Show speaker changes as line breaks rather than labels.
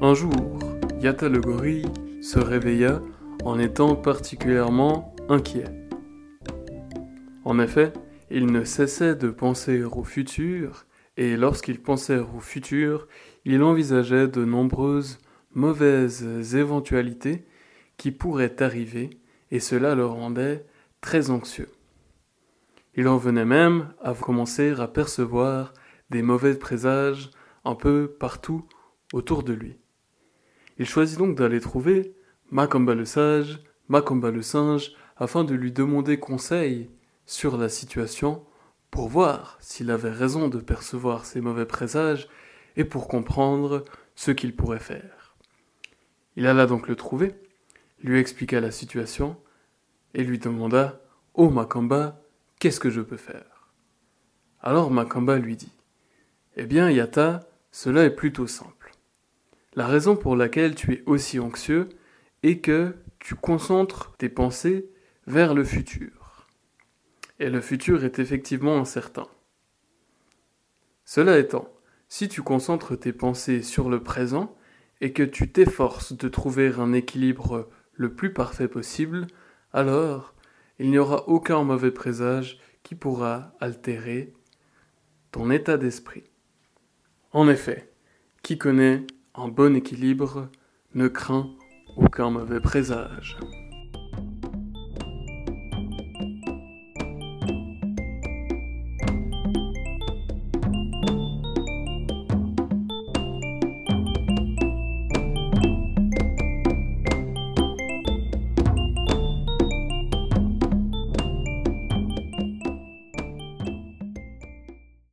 Un jour, Yata le gorille se réveilla en étant particulièrement inquiet. En effet, il ne cessait de penser au futur, et lorsqu'il pensait au futur, il envisageait de nombreuses mauvaises éventualités qui pourraient arriver, et cela le rendait très anxieux. Il en venait même à commencer à percevoir des mauvais présages un peu partout autour de lui. Il choisit donc d'aller trouver Macamba le sage, Macamba le singe, afin de lui demander conseil sur la situation pour voir s'il avait raison de percevoir ces mauvais présages et pour comprendre ce qu'il pourrait faire. Il alla donc le trouver, lui expliqua la situation et lui demanda Oh Macamba, qu'est-ce que je peux faire? Alors Macamba lui dit Eh bien, Yata, cela est plutôt simple. La raison pour laquelle tu es aussi anxieux est que tu concentres tes pensées vers le futur. Et le futur est effectivement incertain. Cela étant, si tu concentres tes pensées sur le présent et que tu t'efforces de trouver un équilibre le plus parfait possible, alors il n'y aura aucun mauvais présage qui pourra altérer ton état d'esprit. En effet, qui connaît un bon équilibre ne craint aucun mauvais présage.